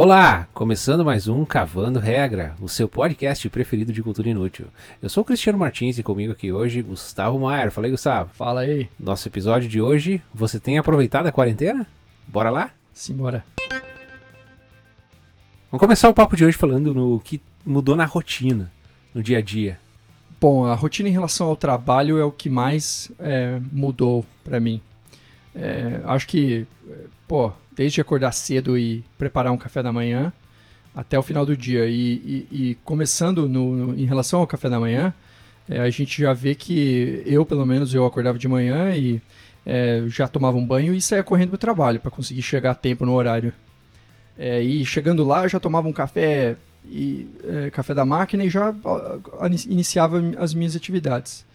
Olá, começando mais um Cavando Regra, o seu podcast preferido de cultura inútil. Eu sou o Cristiano Martins e comigo aqui hoje Gustavo Maier. Fala aí, Gustavo. Fala aí. Nosso episódio de hoje, você tem aproveitado a quarentena? Bora lá? Simbora. Vamos começar o papo de hoje falando no que mudou na rotina, no dia a dia. Bom, a rotina em relação ao trabalho é o que mais é, mudou para mim. É, acho que, pô, desde acordar cedo e preparar um café da manhã até o final do dia. E, e, e começando no, no, em relação ao café da manhã, é, a gente já vê que eu, pelo menos, eu acordava de manhã e é, já tomava um banho e saía correndo para o trabalho para conseguir chegar a tempo no horário. É, e chegando lá, já tomava um café e é, café da máquina e já iniciava as minhas atividades.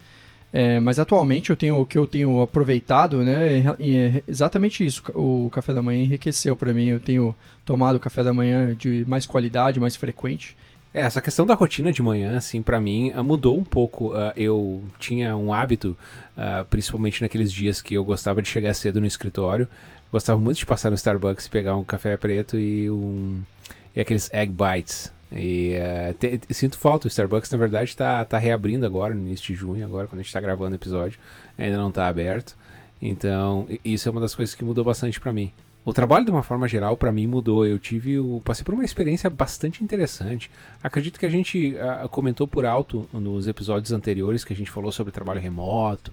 É, mas atualmente eu tenho o que eu tenho aproveitado, né? É exatamente isso. O café da manhã enriqueceu para mim. Eu tenho tomado café da manhã de mais qualidade, mais frequente. É, essa questão da rotina de manhã, assim, para mim ah, mudou um pouco. Uh, eu tinha um hábito, uh, principalmente naqueles dias que eu gostava de chegar cedo no escritório. Gostava muito de passar no Starbucks, pegar um café preto e um e aqueles egg bites. E uh, te, sinto falta, o Starbucks na verdade está tá reabrindo agora, no início de junho, agora quando a gente está gravando o episódio, ainda não está aberto. Então, isso é uma das coisas que mudou bastante para mim. O trabalho, de uma forma geral, para mim mudou. Eu tive, eu passei por uma experiência bastante interessante. Acredito que a gente uh, comentou por alto nos episódios anteriores que a gente falou sobre trabalho remoto,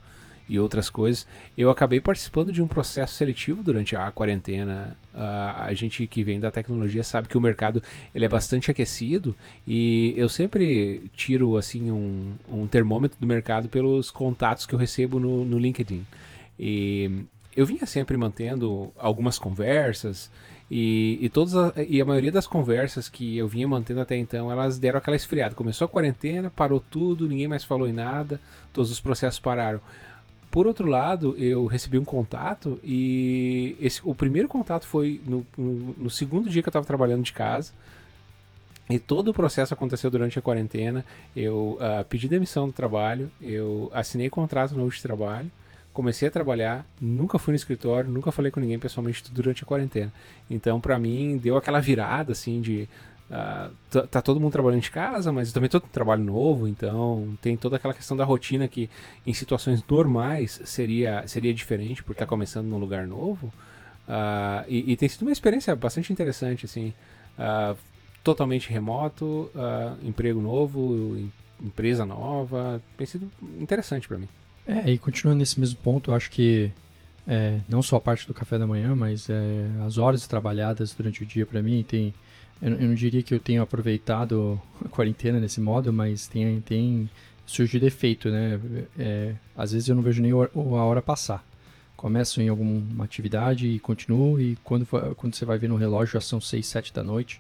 e outras coisas. Eu acabei participando de um processo seletivo durante a quarentena. Uh, a gente que vem da tecnologia sabe que o mercado ele é bastante aquecido e eu sempre tiro assim um, um termômetro do mercado pelos contatos que eu recebo no, no LinkedIn. E eu vinha sempre mantendo algumas conversas e, e, todas a, e a maioria das conversas que eu vinha mantendo até então, elas deram aquela esfriada. Começou a quarentena, parou tudo, ninguém mais falou em nada, todos os processos pararam. Por outro lado, eu recebi um contato e esse, o primeiro contato foi no, no, no segundo dia que eu estava trabalhando de casa. E todo o processo aconteceu durante a quarentena. Eu uh, pedi demissão do trabalho, eu assinei contrato novo de trabalho, comecei a trabalhar, nunca fui no escritório, nunca falei com ninguém pessoalmente durante a quarentena. Então, para mim, deu aquela virada assim de Uh, tá todo mundo trabalhando de casa, mas também todo trabalho novo, então tem toda aquela questão da rotina que em situações normais seria, seria diferente por estar tá começando num lugar novo. Uh, e, e, tem sido uma experiência bastante interessante, assim, uh, totalmente remoto, emprego novo, empresa nova, tem sido interessante para mim. É, e continuando nesse mesmo ponto, eu acho que é, não só a parte do café da manhã, mas é, as horas trabalhadas durante o dia para mim tem eu, eu, não diria que eu tenho aproveitado a quarentena nesse modo, mas tem, tem surgido efeito, né? É, às vezes eu não vejo nem a hora passar. Começo em alguma atividade e continuo, e quando, quando você vai ver no relógio já são 6, 7 da noite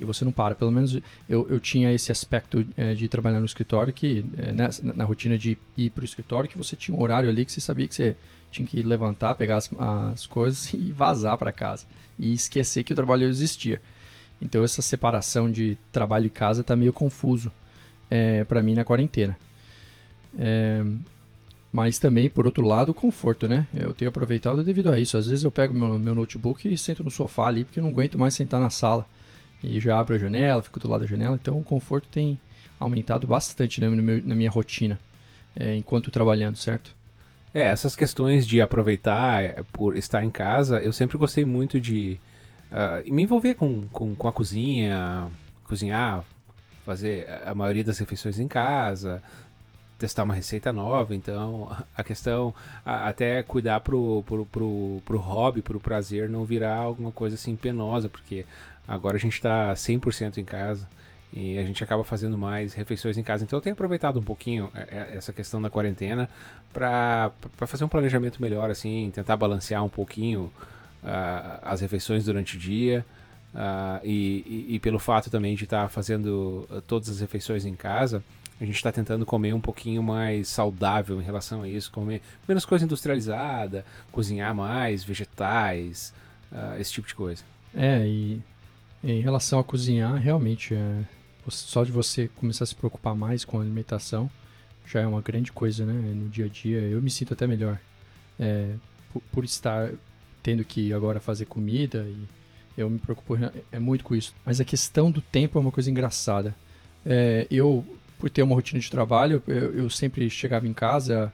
e você não para. Pelo menos eu, eu tinha esse aspecto é, de trabalhar no escritório, que é, na, na, rotina de ir para o escritório, que você tinha um horário ali que você sabia que você tinha que levantar, pegar as, as coisas e vazar para casa. E esquecer que o trabalho existia. Então essa separação de trabalho e casa está meio confuso é, para mim na quarentena. É, mas também, por outro lado, o conforto, né? Eu tenho aproveitado devido a isso. Às vezes eu pego meu, meu notebook e sento no sofá ali, porque eu não aguento mais sentar na sala. E já abro a janela, fico do lado da janela. Então o conforto tem aumentado bastante né, meu, na minha rotina, é, enquanto trabalhando, certo? É, essas questões de aproveitar é, por estar em casa, eu sempre gostei muito de uh, me envolver com, com, com a cozinha, cozinhar, fazer a maioria das refeições em casa, testar uma receita nova, então a questão até cuidar pro, pro, pro, pro hobby, pro prazer não virar alguma coisa assim penosa, porque agora a gente está 100% em casa e a gente acaba fazendo mais refeições em casa. Então eu tenho aproveitado um pouquinho é, é, essa questão da quarentena para fazer um planejamento melhor, assim, tentar balancear um pouquinho as refeições durante o dia. E, e, e, pelo fato também de estar tá fazendo uh, todas as refeições em casa, a gente está tentando comer um pouquinho mais saudável em relação a isso, comer menos coisa industrializada, cozinhar mais, vegetais, uh, esse tipo de coisa. É, e em relação a cozinhar, realmente, é, só de você começar a se preocupar mais com a alimentação já é uma grande coisa, né? No dia a dia, eu me sinto até melhor é, por, por estar tendo que agora fazer comida e Eu me preocupo é muito com isso. Mas a questão do tempo é uma coisa engraçada. É, eu, por ter uma rotina de trabalho, eu, eu sempre chegava em casa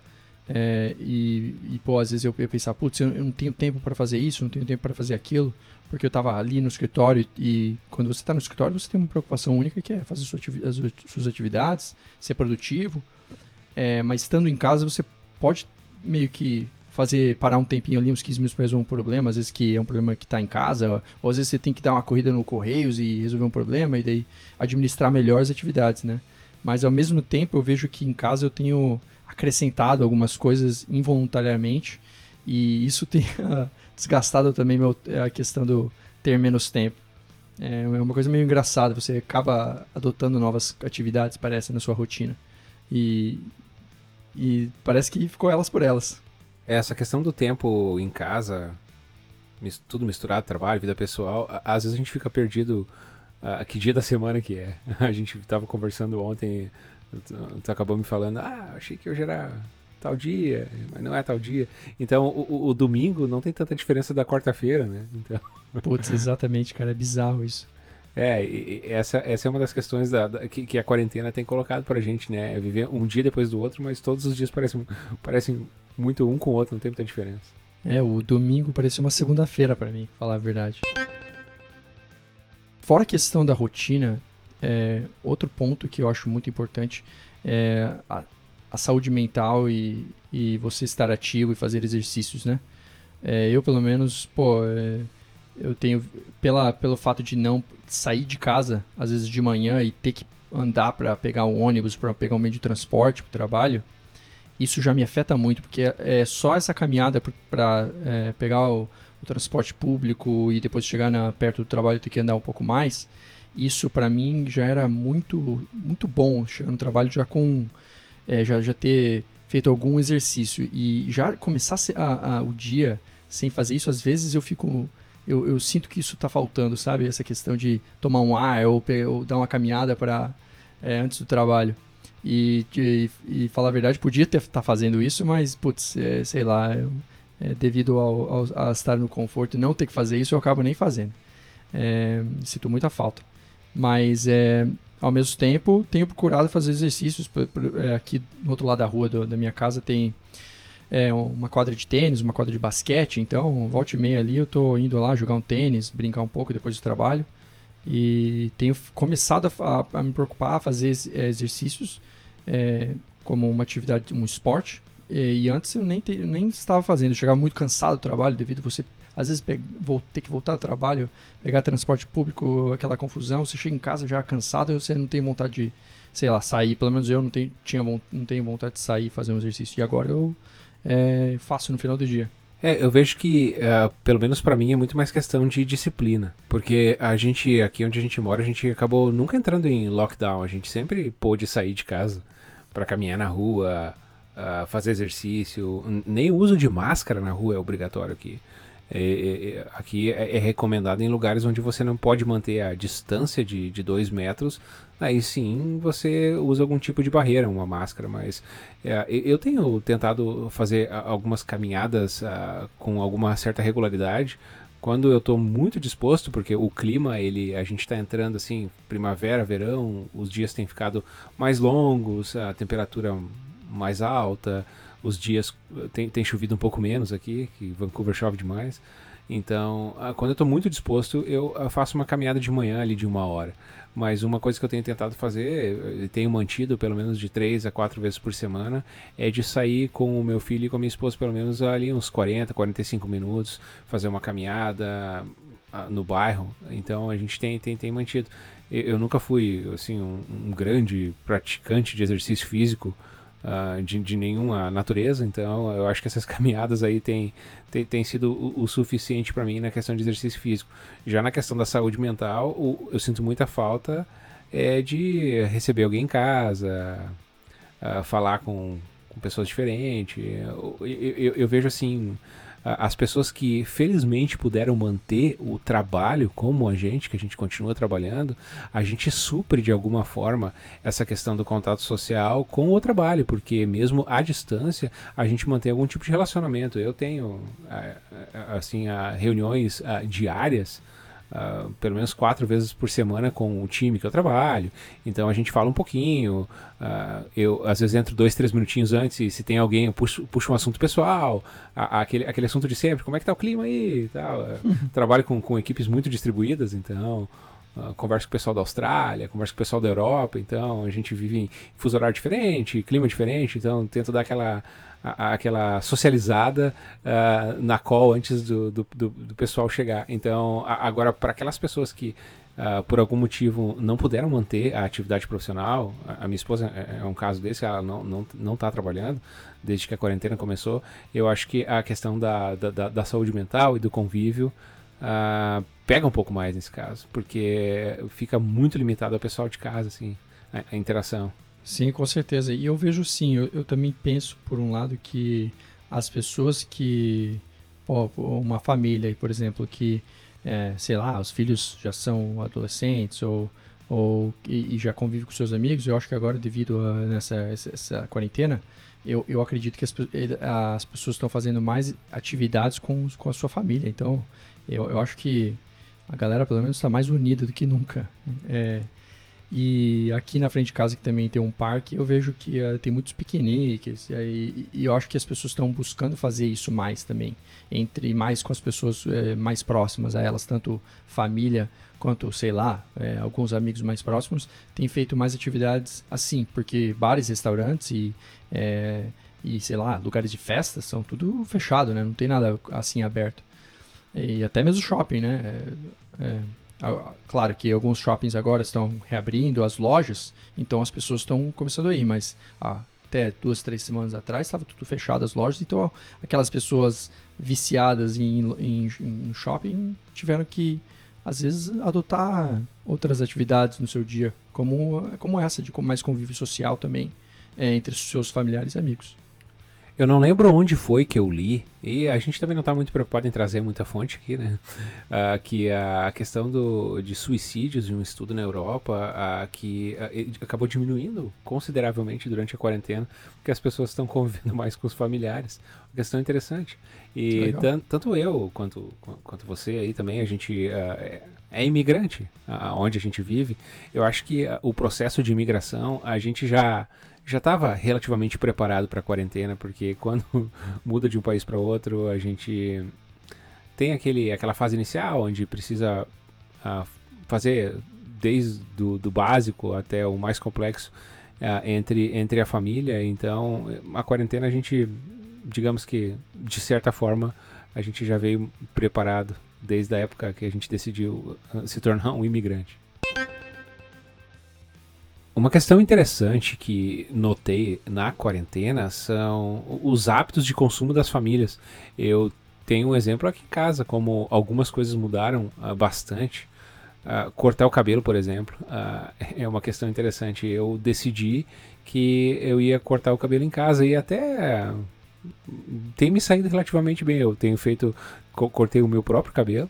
é, e, e, pô, às vezes eu, eu pensava, putz, eu não tenho tempo para fazer isso, não tenho tempo para fazer aquilo, porque eu estava ali no escritório e quando você está no escritório você tem uma preocupação única que é fazer as suas atividades, ser produtivo, é, mas estando em casa você pode meio que fazer parar um tempinho ali, uns 15 minutos para resolver um problema, às vezes que é um problema que está em casa, ou às vezes você tem que dar uma corrida no Correios e resolver um problema, e daí administrar melhor as atividades, né? Mas ao mesmo tempo eu vejo que em casa eu tenho acrescentado algumas coisas involuntariamente, e isso tem desgastado também meu, a questão do ter menos tempo. É, é uma coisa meio engraçada, você acaba adotando novas atividades, parece, na sua rotina. E, e parece que ficou elas por elas. Essa questão do tempo em casa, tudo misturado, trabalho, vida pessoal, às vezes a gente fica perdido uh, que dia da semana que é. A gente estava conversando ontem, tu, acabou me falando, ah, achei que hoje era tal dia, mas não é tal dia. Então o, o, o domingo não tem tanta diferença da quarta-feira, né? Então... Putz, exatamente, cara, é bizarro isso. É, essa, essa é uma das questões da, da que, que, a quarentena tem colocado pra gente, né? É viver um dia depois do outro, mas todos os dias parecem, parecem muito um com o outro, não tem muita diferença. É, o domingo parecia uma segunda-feira para mim, falar a verdade. Fora a questão da rotina, é, outro ponto que eu acho muito importante é a, a saúde mental e, e, você estar ativo e fazer exercícios, né? É, eu, pelo menos, pô, é, eu tenho, pela, pelo fato de não sair de casa, às vezes de manhã, e ter que andar para pegar um ônibus, para pegar um meio de transporte para o trabalho, isso já me afeta muito, porque é, é só essa caminhada para é, pegar o, o, transporte público e depois chegar na, perto do trabalho ter que andar um pouco mais, isso para mim já era muito, muito bom, chegar no trabalho já com, é, já, já ter feito algum exercício e já começar a, a, o dia sem fazer isso, às vezes eu fico eu, eu sinto que isso está faltando, sabe? Essa questão de tomar um ar ou, ou dar uma caminhada para é, antes do trabalho. E, e, e, falar a verdade, podia estar tá fazendo isso, mas, putz, é, sei lá, é, é, devido ao, ao, a estar no conforto e não ter que fazer isso, eu acabo nem fazendo. É, sinto muita falta. Mas, é, ao mesmo tempo, tenho procurado fazer exercícios. É, aqui no outro lado da rua do, da minha casa tem é, uma quadra de tênis, uma quadra de basquete, então volta e meia ali eu tô indo lá jogar um tênis, brincar um pouco depois do trabalho e tenho começado a, a me preocupar a fazer exercícios é, como uma atividade, um esporte e, antes eu nem, te, nem estava fazendo, eu chegava muito cansado do trabalho devido a você às vezes vou ter que voltar ao trabalho, pegar transporte público, aquela confusão, você chega em casa já cansado e você não tem vontade de, sei lá, sair, pelo menos eu não tenho, tinha, não tenho vontade de sair fazer um exercício. E agora eu é, faço no final do dia. É, eu vejo que, uh, pelo menos para mim, é muito mais questão de disciplina. Porque a gente, aqui onde a gente mora, a gente acabou nunca entrando em lockdown. A gente sempre pôde sair de casa para caminhar na rua, uh, fazer exercício. Nem o uso de máscara na rua é obrigatório aqui. É, é, é, aqui é, é, recomendado em lugares onde você não pode manter a distância de, de dois metros. Aí sim você usa algum tipo de barreira, uma máscara. Mas é, eu tenho tentado fazer algumas caminhadas uh, com alguma certa regularidade. Quando eu estou muito disposto, porque o clima, ele, a gente está entrando assim, primavera, verão, os dias têm ficado mais longos, a temperatura mais alta os dias tem, tem chovido um pouco menos aqui, que Vancouver chove demais. Então, ah, quando eu estou muito disposto, eu faço uma caminhada de manhã ali de uma hora. Mas uma coisa que eu tenho tentado fazer, tenho mantido pelo menos de três a quatro vezes por semana, é de sair com o meu filho e com a minha esposa pelo menos ali uns 40, 45 minutos, fazer uma caminhada ah, no bairro. Então a gente tem, tem, tem mantido. Eu, eu nunca fui assim um, um grande praticante de exercício físico, uh, de, de, nenhuma natureza, então eu acho que essas caminhadas aí têm tem, tem sido o, o suficiente para mim na questão de exercício físico. Já na questão da saúde mental, o, eu sinto muita falta é, de receber alguém em casa, uh, falar com, com, pessoas diferentes. Eu, eu, eu, eu vejo assim as pessoas que felizmente puderam manter o trabalho como a gente, que a gente continua trabalhando, a gente supre de alguma forma essa questão do contato social com o trabalho, porque mesmo à distância a gente mantém algum tipo de relacionamento. Eu tenho assim reuniões diárias uh, pelo menos quatro vezes por semana com o time que eu trabalho. Então a gente fala um pouquinho. Uh, eu às vezes entro dois, três minutinhos antes e se tem alguém eu puxo, puxo um assunto pessoal, a, a, aquele, aquele assunto de sempre, como é que tá o clima aí tal. Uhum. Trabalho com, com equipes muito distribuídas, então Uh, converso com o pessoal da Austrália, converso com o pessoal da Europa, então a gente vive em fuso horário diferente, clima diferente, então tento dar aquela, a, aquela socializada uh, na call antes do, do, do, do pessoal chegar. Então, a, agora, para aquelas pessoas que uh, por algum motivo não puderam manter a atividade profissional, a, a minha esposa é, é, um caso desse, ela não está não, não tá trabalhando desde que a quarentena começou, eu acho que a questão da, da, da saúde mental e do convívio uh, pega um pouco mais nesse caso, porque fica muito limitado ao pessoal de casa, assim, a, a interação. Sim, com certeza. E eu vejo sim, eu, eu também penso, por um lado, que as pessoas que. Ó, uma família, por exemplo, que, é, sei lá, os filhos já são adolescentes ou, ou e, e, já convivem com seus amigos, eu acho que agora, devido a nessa essa, essa quarentena, eu, eu acredito que as, as pessoas estão fazendo mais atividades com, com a sua família. Então, eu, eu acho que a galera, pelo menos, está mais unida do que nunca. É, e aqui na frente de casa, que também tem um parque, eu vejo que uh, tem muitos piqueniques. E, e, eu acho que as pessoas estão buscando fazer isso mais também. Entre mais com as pessoas uh, mais próximas a elas, tanto família quanto, sei lá, uh, alguns amigos mais próximos, têm feito mais atividades assim. Porque bares, restaurantes e, e sei lá, lugares de festa são tudo fechado, né? Não tem nada assim aberto. E até mesmo shopping, né? É, é, claro que alguns shoppings agora estão reabrindo as lojas, então as pessoas estão começando a ir, mas ah, até duas, três semanas atrás estava tudo fechado as lojas, então aquelas pessoas viciadas em, em, em shopping tiveram que às vezes adotar outras atividades no seu dia, como, como essa, de mais convívio social também é, entre seus familiares e amigos. Eu não lembro onde foi que eu li, e a gente também não está muito preocupado em trazer muita fonte aqui, né? Uh, que a questão do, de suicídios de um estudo na Europa, uh, que uh, acabou diminuindo consideravelmente durante a quarentena, porque as pessoas estão convivendo mais com os familiares. Uma questão interessante. E tanto eu quanto, quanto você aí também, a gente é, é imigrante, onde a gente vive. Eu acho que o processo de imigração, a gente já já estava relativamente preparado para a quarentena, porque quando muda de um país para outro, a gente tem aquele, aquela fase inicial onde precisa uh, fazer desde do, do, básico até o mais complexo uh, entre, entre a família. Então, a quarentena a gente, digamos que de certa forma, a gente já veio preparado desde a época que a gente decidiu ah, se tornar um imigrante. Uma questão interessante que notei na quarentena são os hábitos de consumo das famílias. Eu tenho um exemplo aqui em casa, como algumas coisas mudaram uh, bastante. Uh, cortar o cabelo, por exemplo, uh, é uma questão interessante. Eu decidi que eu ia cortar o cabelo em casa e até tem me saído relativamente bem. Eu tenho feito, co cortei o meu próprio cabelo.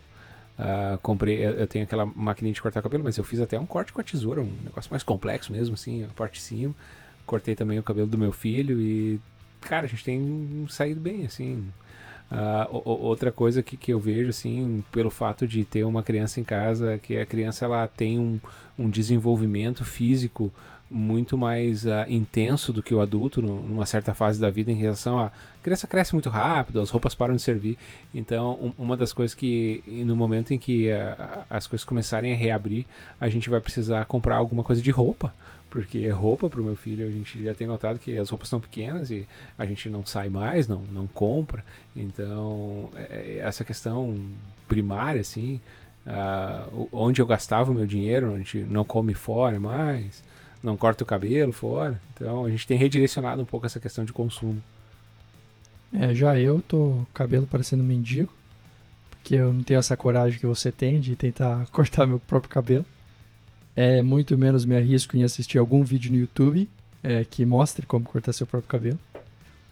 Uh, comprei, eu tenho aquela maquininha de cortar cabelo, mas eu fiz até um corte com a tesoura, um negócio mais complexo mesmo, assim, a parte de cima. Cortei também o cabelo do meu filho e, cara, a gente tem saído bem, assim. Uh, outra coisa que, que eu vejo, assim, pelo fato de ter uma criança em casa, que a criança ela tem um, um desenvolvimento físico muito mais uh, intenso do que o adulto no, numa certa fase da vida em relação a, criança cresce muito rápido, as roupas param de servir. Então, um, uma das coisas que no momento em que uh, as coisas começarem a reabrir, a gente vai precisar comprar alguma coisa de roupa, porque é roupa para o meu filho, a gente já tem notado que as roupas são pequenas e a gente não sai mais, não, não compra. Então, é, é essa questão primária, assim, uh, onde eu gastava o meu dinheiro, a gente não come fora mais, não corta o cabelo fora. Então a gente tem redirecionado um pouco essa questão de consumo. É, já eu tô cabelo parecendo mendigo, porque eu não tenho essa coragem que você tem de tentar cortar meu próprio cabelo. É muito menos me arrisco em assistir algum vídeo no YouTube é, que mostre como cortar seu próprio cabelo.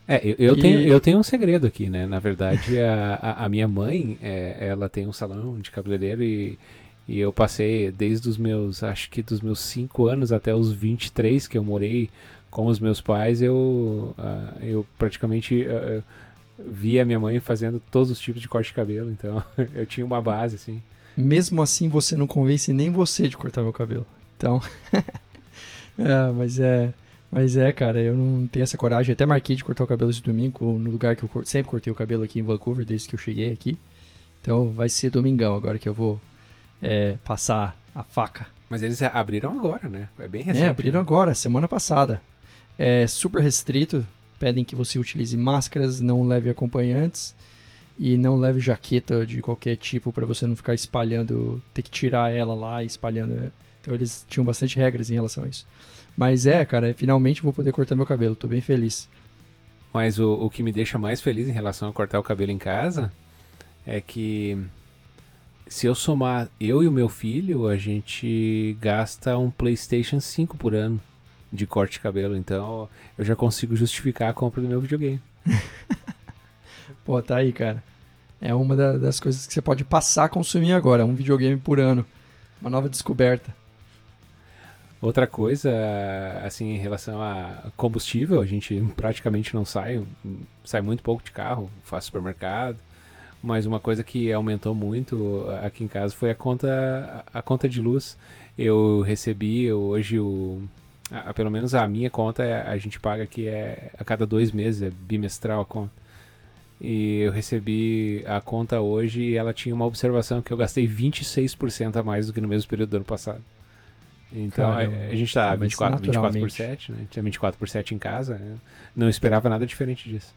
É, eu, eu e... tenho, eu tenho um segredo aqui, né? Na verdade, a, a, a minha mãe, é, ela tem um salão de cabeleireiro e e eu passei desde os meus, acho que dos meus 5 anos até os 23 que eu morei com os meus pais, eu, uh, eu praticamente uh, via minha mãe fazendo todos os tipos de corte de cabelo, então eu tinha uma base assim. mesmo assim você não convence nem você de cortar meu cabelo. Então, é, mas é, mas é, cara, eu não tenho essa coragem. Até marquei de cortar o cabelo esse domingo no lugar que eu sempre cortei o cabelo aqui em Vancouver desde que eu cheguei aqui. Então vai ser domingão agora que eu vou é, passar a faca. Mas eles abriram agora, né? É bem recente. É, abriram né? agora, semana passada. É super restrito. Pedem que você utilize máscaras, não leve acompanhantes e não leve jaqueta de qualquer tipo para você não ficar espalhando, ter que tirar ela lá e espalhando. Né? Então eles tinham bastante regras em relação a isso. Mas é, cara, finalmente vou poder cortar meu cabelo, tô bem feliz. Mas o, o que me deixa mais feliz em relação a cortar o cabelo em casa é que se eu somar eu e o meu filho, a gente gasta um PlayStation 5 por ano de corte de cabelo. Então eu já consigo justificar a compra do meu videogame. Pô, tá aí, cara. É uma da, das coisas que você pode passar a consumir agora, um videogame por ano. Uma nova descoberta. Outra coisa, assim, em relação a combustível, a gente praticamente não sai, sai muito pouco de carro, faz supermercado. Mas uma coisa que aumentou muito aqui em casa foi a conta, a conta de luz. Eu recebi hoje o, a, pelo menos a minha conta a gente paga que é a cada dois meses, é bimestral a conta. E eu recebi a conta hoje e ela tinha uma observação que eu gastei 26% a mais do que no mesmo período do ano passado. Então a, a, gente tá 24, 24 por 7, né? Tinha 24 por 7 em casa. Né? Não esperava nada diferente disso.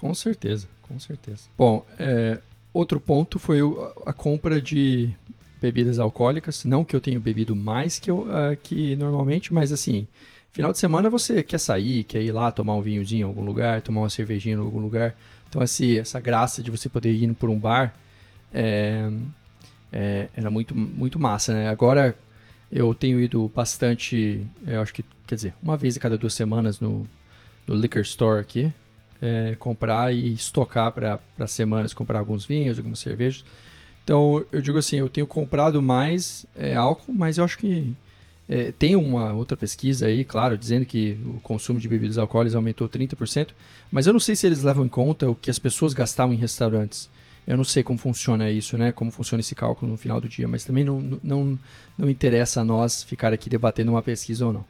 Com certeza, com certeza. Bom, é, outro ponto foi a compra de bebidas alcoólicas. Não que eu tenha bebido mais que, eu, uh, que normalmente, mas assim, Final de semana você quer sair, quer ir lá tomar um vinhozinho em algum lugar, tomar uma cervejinha em algum lugar. Então, assim, essa graça de você poder ir por um bar é, é, era muito, muito massa, né? Agora eu tenho ido bastante, eu acho que, quer dizer, uma vez a cada duas semanas no, no liquor store aqui, é, comprar e estocar para semanas, comprar alguns vinhos, algumas cervejas. Então, eu digo assim, eu tenho comprado mais é, álcool, mas eu acho que é, tem uma outra pesquisa aí, claro, dizendo que o consumo de bebidas alcoólicas aumentou 30%, mas eu não sei se eles levam em conta o que as pessoas gastavam em restaurantes. Eu não sei como funciona isso, né? Como funciona esse cálculo no final do dia, mas também não, não, não interessa a nós ficar aqui debatendo uma pesquisa ou não.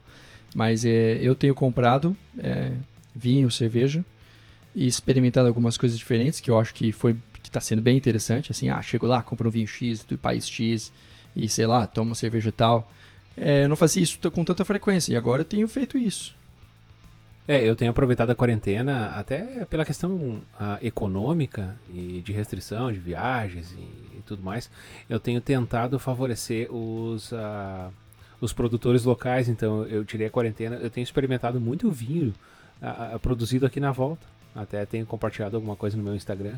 Mas é, eu tenho comprado é, vinho, cerveja e experimentado algumas coisas diferentes que eu acho que foi que está sendo bem interessante. Assim, ah, chego lá, compro um vinho X do país X e sei lá, tomo cerveja tal. É, eu não fazia isso com tanta frequência e agora eu tenho feito isso. É, eu tenho aproveitado a quarentena até pela questão uh, econômica e de restrição de viagens e, e, tudo mais. Eu tenho tentado favorecer os, uh, os produtores locais, então eu tirei a quarentena. Eu tenho experimentado muito vinho uh, produzido aqui na volta. Até tenho compartilhado alguma coisa no meu Instagram.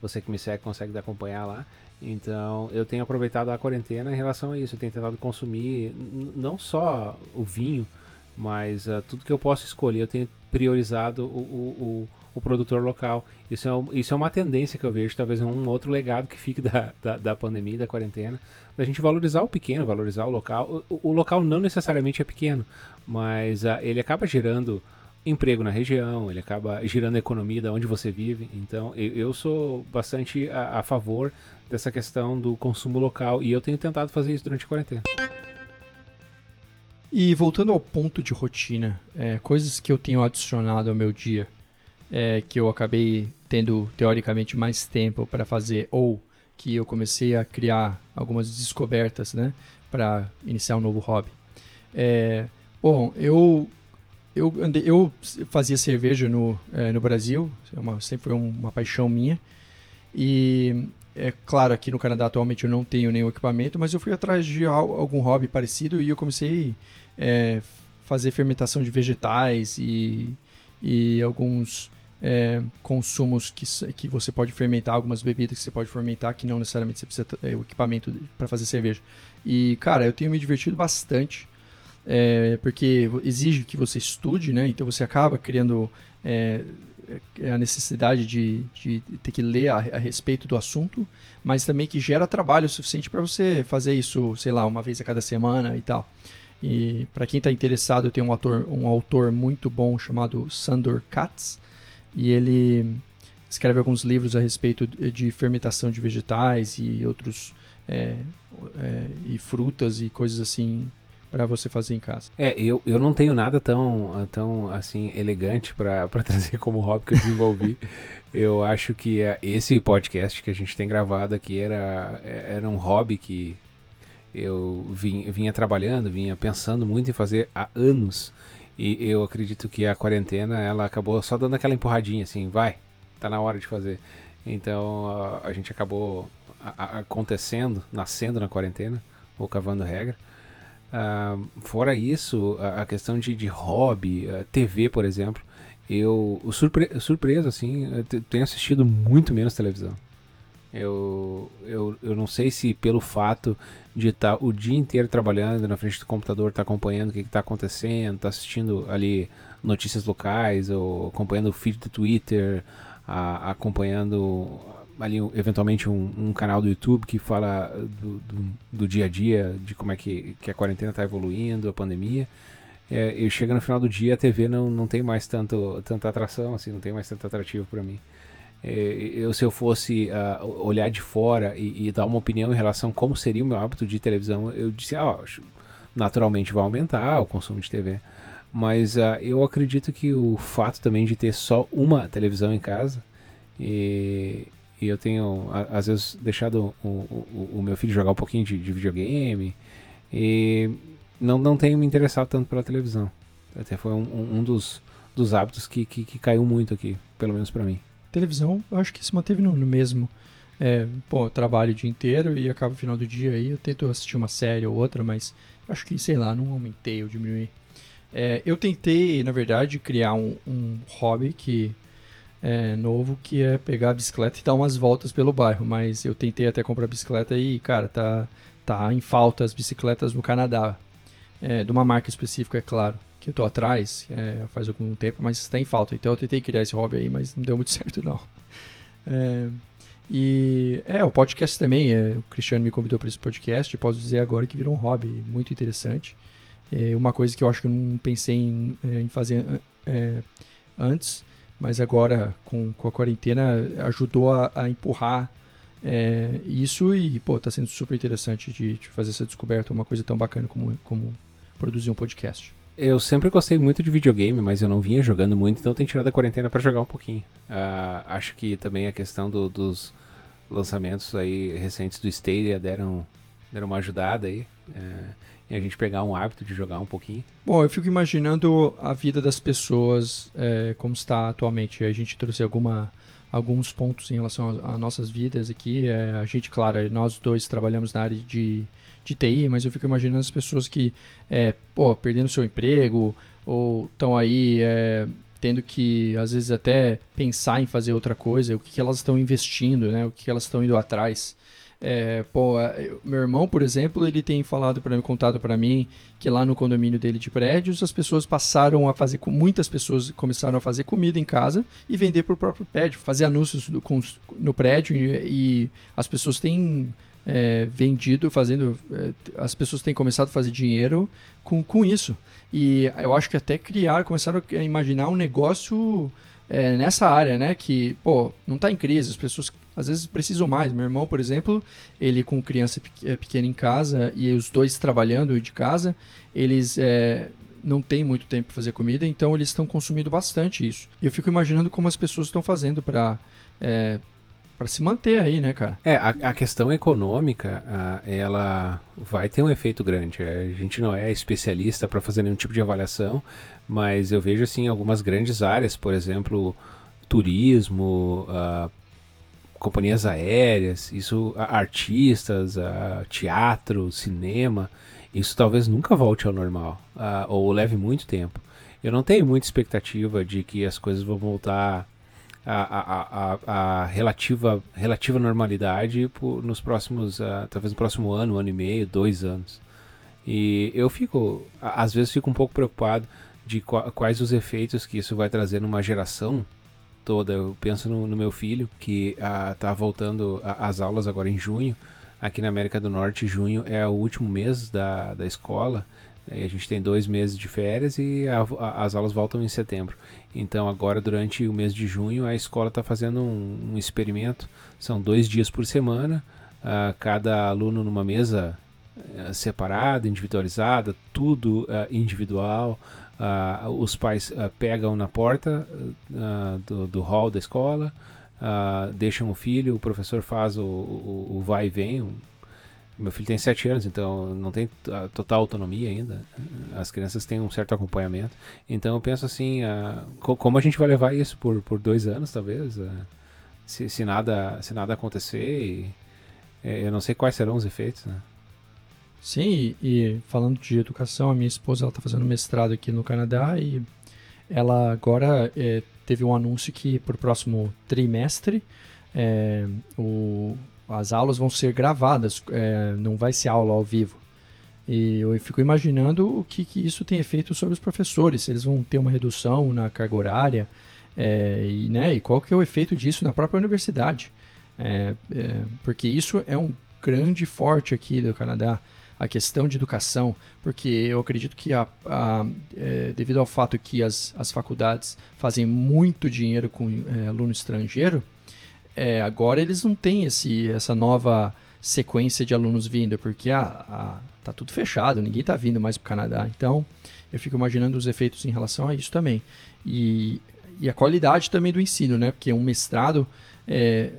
Você que me segue consegue acompanhar lá. Então, eu tenho aproveitado a quarentena em relação a isso. Eu tenho tentado consumir não só o vinho, mas uh, tudo que eu posso escolher. Eu tenho priorizado o, o, o, o produtor local. Isso é, isso é uma tendência que eu vejo, talvez um outro legado que fique da, da, da pandemia, da quarentena, da gente valorizar o pequeno, valorizar o local. O, o local não necessariamente é pequeno, mas uh, ele acaba gerando emprego na região, ele acaba girando a economia da onde você vive. Então, eu, eu sou bastante a, a, favor dessa questão do consumo local e eu tenho tentado fazer isso durante a quarentena. E voltando ao ponto de rotina, é, coisas que eu tenho adicionado ao meu dia, é, que eu acabei tendo teoricamente mais tempo para fazer ou que eu comecei a criar algumas descobertas, né, para iniciar um novo hobby. É, bom, eu eu, andei, eu fazia cerveja no, é, no Brasil, é uma, sempre foi uma paixão minha. E é claro, aqui no Canadá atualmente eu não tenho nenhum equipamento, mas eu fui atrás de algum hobby parecido e eu comecei a é, fazer fermentação de vegetais e, e alguns é, consumos que, que você pode fermentar, algumas bebidas que você pode fermentar, que não necessariamente você precisa ter o equipamento para fazer cerveja. E, cara, eu tenho me divertido bastante é, porque exige que você estude, né? Então você acaba criando é, é, a necessidade de, de, ter que ler a, a, respeito do assunto, mas também que gera trabalho suficiente para você fazer isso, sei lá, uma vez a cada semana e tal. E para quem está interessado, tenho um autor, um autor muito bom chamado Sandor Katz, e ele escreve alguns livros a respeito de fermentação de vegetais e outros é, é, e frutas e coisas assim para você fazer em casa. É, eu, eu não tenho nada tão, tão assim elegante para trazer como hobby que eu desenvolvi. eu acho que é, esse podcast que a gente tem gravado aqui era, era um hobby que eu vim, vinha trabalhando, vinha pensando muito em fazer há anos. E eu acredito que a quarentena ela acabou só dando aquela empurradinha assim, vai, tá na hora de fazer. Então a, a gente acabou acontecendo, nascendo na quarentena, ou cavando regra. Uh, fora isso, a, questão de, de hobby, TV, por exemplo, eu, surpre, surpreso assim, eu tenho assistido muito menos televisão. Eu, eu, eu não sei se pelo fato de estar o dia inteiro trabalhando na frente do computador, tá acompanhando o que está acontecendo, tá assistindo ali notícias locais, ou acompanhando o feed do Twitter, a, acompanhando ali eventualmente um, um, canal do YouTube que fala do, do, do, dia a dia, de como é que, que a quarentena está evoluindo, a pandemia. É, eu chego no final do dia, a TV não, não tem mais tanto, tanta atração, assim, não tem mais tanto atrativo para mim. É, eu, se eu fosse uh, olhar de fora e, e, dar uma opinião em relação a como seria o meu hábito de televisão, eu disse, ah, naturalmente vai aumentar o consumo de TV. Mas uh, eu acredito que o fato também de ter só uma televisão em casa e, e eu tenho às vezes deixado o, o, o, meu filho jogar um pouquinho de, de, videogame e não, não tenho me interessado tanto pela televisão. Até foi um, um dos, dos hábitos que, que, que caiu muito aqui, pelo menos para mim televisão, eu acho que se manteve no, no mesmo. É, pô, eu trabalho o dia inteiro e acaba o final do dia aí, eu tento assistir uma série ou outra, mas acho que, sei lá, não aumentei ou diminuí. É, eu tentei, na verdade, criar um, um hobby que é novo, que é pegar a bicicleta e dar umas voltas pelo bairro, mas eu tentei até comprar bicicleta e, cara, tá, tá em falta as bicicletas no Canadá. É, de uma marca específica, é claro que eu tô atrás é, faz algum tempo, mas está em falta. Então eu tentei criar esse hobby aí, mas não deu muito certo não. É, e é, o podcast também, é, o Cristiano me convidou para esse podcast, posso dizer agora que virou um hobby muito interessante. É uma coisa que eu acho que eu não pensei em, é, em fazer é, antes, mas agora com, com a quarentena ajudou a, a empurrar é, isso e, pô, tá sendo super interessante de, de, fazer essa descoberta, uma coisa tão bacana como, como produzir um podcast. Eu sempre gostei muito de videogame, mas eu não vinha jogando muito, então tenho tirado a quarentena para jogar um pouquinho. Uh, acho que também a questão do, dos lançamentos aí recentes do Stadia deram, deram uma ajudada aí. Uh, em a gente pegar um hábito de jogar um pouquinho. Bom, eu fico imaginando a vida das pessoas é, como está atualmente. A gente trouxe alguma, alguns pontos em relação às nossas vidas aqui. É, a gente, claro, nós dois trabalhamos na área de de TI, mas eu fico imaginando as pessoas que, é, pô, perdendo seu emprego ou estão aí é, tendo que, às vezes, até pensar em fazer outra coisa, o que, que elas estão investindo, né? O que, que elas estão indo atrás. É, pô, meu irmão, por exemplo, ele tem falado para mim, contado para mim que lá no condomínio dele de prédios as pessoas passaram a fazer, muitas pessoas começaram a fazer comida em casa e vender para o próprio prédio, fazer anúncios com, no prédio e, e as pessoas têm é, vendido, fazendo. É, as pessoas têm começado a fazer dinheiro com, com isso. E eu acho que até criar, começaram a imaginar um negócio é, nessa área, né? Que, pô, não está em crise, as pessoas às vezes precisam mais. Meu irmão, por exemplo, ele com criança é, pequena em casa e os dois trabalhando de casa, eles é, não têm muito tempo para fazer comida, então eles estão consumindo bastante isso. E eu fico imaginando como as pessoas estão fazendo para é, para se manter aí, né, cara? É, a, a questão econômica, a, ela vai ter um efeito grande. A gente não é especialista para fazer nenhum tipo de avaliação, mas eu vejo assim algumas grandes áreas, por exemplo, turismo, companhias aéreas, isso, artistas, teatro, cinema, isso talvez nunca volte ao normal ou leve muito tempo. Eu não tenho muita expectativa de que as coisas vão voltar a, a, a, a relativa, relativa normalidade por, nos próximos, uh, talvez no próximo ano, ano e meio, dois anos. E eu fico, às vezes fico um pouco preocupado de quais os efeitos que isso vai trazer numa geração toda. Eu penso no, no meu filho, que está uh, voltando às aulas agora em junho. Aqui na América do Norte, junho é o último mês da, da escola. A gente tem dois meses de férias e a, a, as aulas voltam em setembro. Então agora durante o mês de junho a escola está fazendo um, um, experimento. São dois dias por semana, uh, cada aluno numa mesa uh, separada, individualizada, tudo uh, individual. Os pais pegam na porta do, do hall da escola, deixam o filho, o professor faz o, o, o vai e vem, meu filho tem 7 anos, então não tem total autonomia ainda. As crianças têm um certo acompanhamento. Então eu penso assim, uh, como a gente vai levar isso por, por dois anos, talvez? Uh, se, se, nada, se nada acontecer, e, é, eu não sei quais serão os efeitos, né? Sim, e, falando de educação, a minha esposa está fazendo mestrado aqui no Canadá e ela agora é, teve um anúncio que para o próximo trimestre é, o as aulas vão ser gravadas, é, não vai ser aula ao vivo. E eu fico imaginando o que, que isso tem efeito sobre os professores, eles vão ter uma redução na carga horária, é, e, né, e qual que é o efeito disso na própria universidade. É, é, porque isso é um grande forte aqui do Canadá, a questão de educação, porque eu acredito que a, a, é, devido ao fato que as, as faculdades fazem muito dinheiro com é, aluno estrangeiro, é, agora eles não têm esse, essa nova sequência de alunos vindo, porque ah, ah, tá tudo fechado, ninguém tá vindo mais para o Canadá. Então, eu fico imaginando os efeitos em relação a isso também. E, e a qualidade também do ensino, né? Porque um mestrado, é,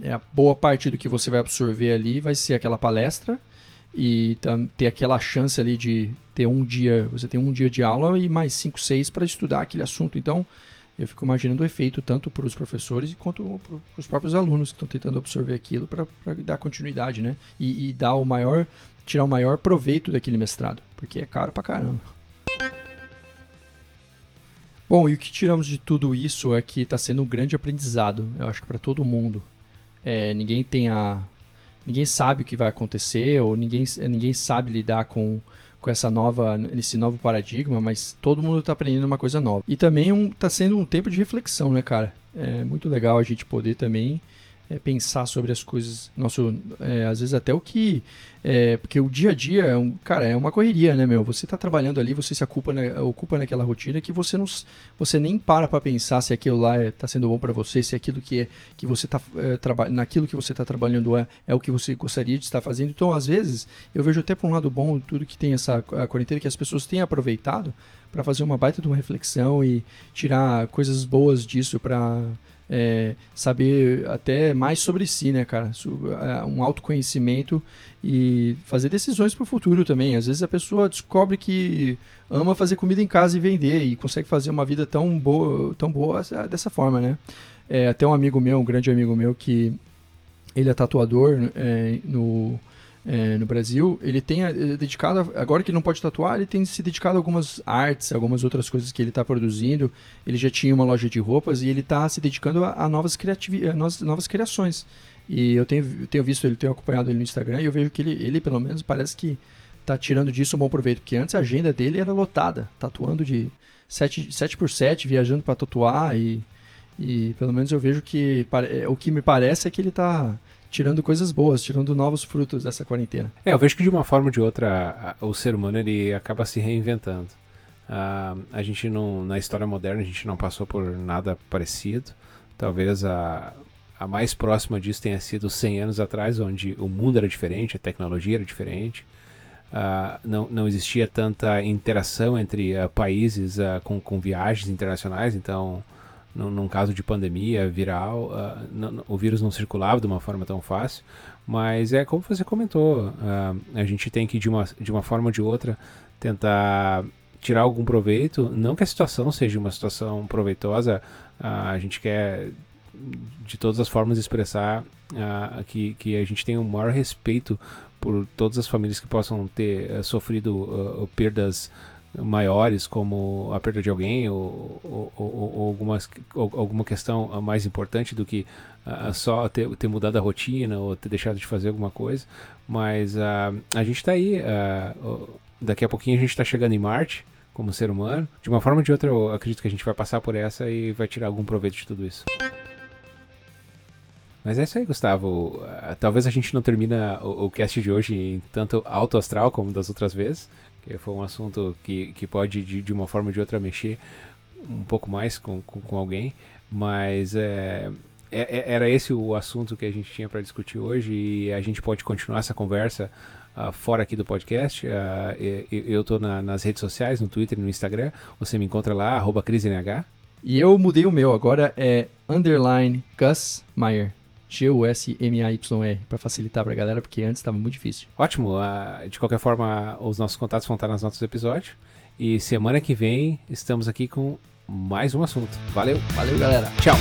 é a boa parte do que você vai absorver ali vai ser aquela palestra e ter aquela chance ali de ter um dia, você tem um dia de aula e mais cinco, seis para estudar aquele assunto. Então, eu fico imaginando o efeito tanto para os professores quanto para os próprios alunos que estão tentando absorver aquilo para dar continuidade, né? E, e, dar o maior, tirar o maior proveito daquele mestrado, porque é caro para caramba. Bom, e o que tiramos de tudo isso é que está sendo um grande aprendizado, eu acho que para todo mundo. É, ninguém tem a, ninguém sabe o que vai acontecer ou ninguém, ninguém sabe lidar com com essa nova, esse novo paradigma, mas todo mundo está aprendendo uma coisa nova. E também um, tá sendo um tempo de reflexão, né, cara? É muito legal a gente poder também é, pensar sobre as coisas, nosso, é, às vezes até o que, é, porque o dia a dia, é um, cara, é uma correria, né, meu? Você está trabalhando ali, você se ocupa, na, ocupa naquela rotina que você não, você nem para para pensar se aquilo lá está é, sendo bom para você, se aquilo que é que você está é, naquilo que você está trabalhando é, é o que você gostaria de estar fazendo. Então, às vezes, eu vejo até por um lado bom tudo que tem essa a quarentena que as pessoas têm aproveitado para fazer uma baita de uma reflexão e tirar coisas boas disso para é, saber até mais sobre si, né, cara? É, um autoconhecimento e fazer decisões para o futuro também. Às vezes a pessoa descobre que ama fazer comida em casa e vender e consegue fazer uma vida tão boa, tão boa dessa forma, né? É, até um amigo meu, um grande amigo meu, que ele é tatuador é, no é, no Brasil, ele tem é, dedicado, agora que ele não pode tatuar, ele tem se dedicado a algumas artes, algumas outras coisas que ele está produzindo. Ele já tinha uma loja de roupas e ele está se dedicando a, a novas, criativi a novas, novas criações. E eu tenho, tenho visto ele, tenho acompanhado ele no Instagram e eu vejo que ele, ele pelo menos, parece que está tirando disso um bom proveito, porque antes a agenda dele era lotada, tatuando de 7, 7 por 7, viajando para tatuar e, e pelo menos eu vejo que é, o que me parece é que ele está tirando coisas boas, tirando novos frutos dessa quarentena. É, eu vejo que de uma forma ou de outra o ser humano ele acaba se reinventando. Uh, a gente não, na história moderna, a gente não passou por nada parecido. Talvez a, a mais próxima disso tenha sido 100 anos atrás, onde o mundo era diferente, a tecnologia era diferente. Uh, não, não existia tanta interação entre uh, países com, com viagens internacionais, então num, num caso de pandemia viral, uh, não, o vírus não circulava de uma forma tão fácil, mas é como você comentou, uh, a gente tem que de uma, de uma forma ou de outra tentar tirar algum proveito, não que a situação seja uma situação proveitosa, uh, a gente quer de todas as formas expressar que, que a gente tem o maior respeito por todas as famílias que possam ter uh, sofrido uh, perdas maiores, como a perda de alguém ou, ou, ou, ou algumas, alguma questão mais importante do que uh, só ter, ter mudado a rotina ou ter deixado de fazer alguma coisa. Mas uh, a gente está aí, uh, daqui a pouquinho a gente está chegando em Marte como ser humano. De uma forma ou de outra, eu acredito que a gente vai passar por essa e vai tirar algum proveito de tudo isso. Mas é isso aí, Gustavo. Talvez a gente não termina o, o, cast de hoje em tanto alto astral como das outras vezes. Foi um assunto que, que pode, de, de uma forma ou de outra, mexer um pouco mais com, com, com alguém, mas é, é, é era esse o assunto que a gente tinha para discutir hoje e a gente pode continuar essa conversa uh, fora aqui do podcast. Uh, eu estou na, nas redes sociais, no Twitter e no Instagram. Você me encontra lá, CrisNH. E eu mudei o meu, agora é underline Gus Meyer. G-U-S-M-A-Y-R, para facilitar para a galera, porque antes estava muito difícil. Ótimo. Uh, de qualquer forma, os nossos contatos vão estar nas notas do episódio. E semana que vem estamos aqui com mais um assunto. Valeu. Valeu, galera. Tchau.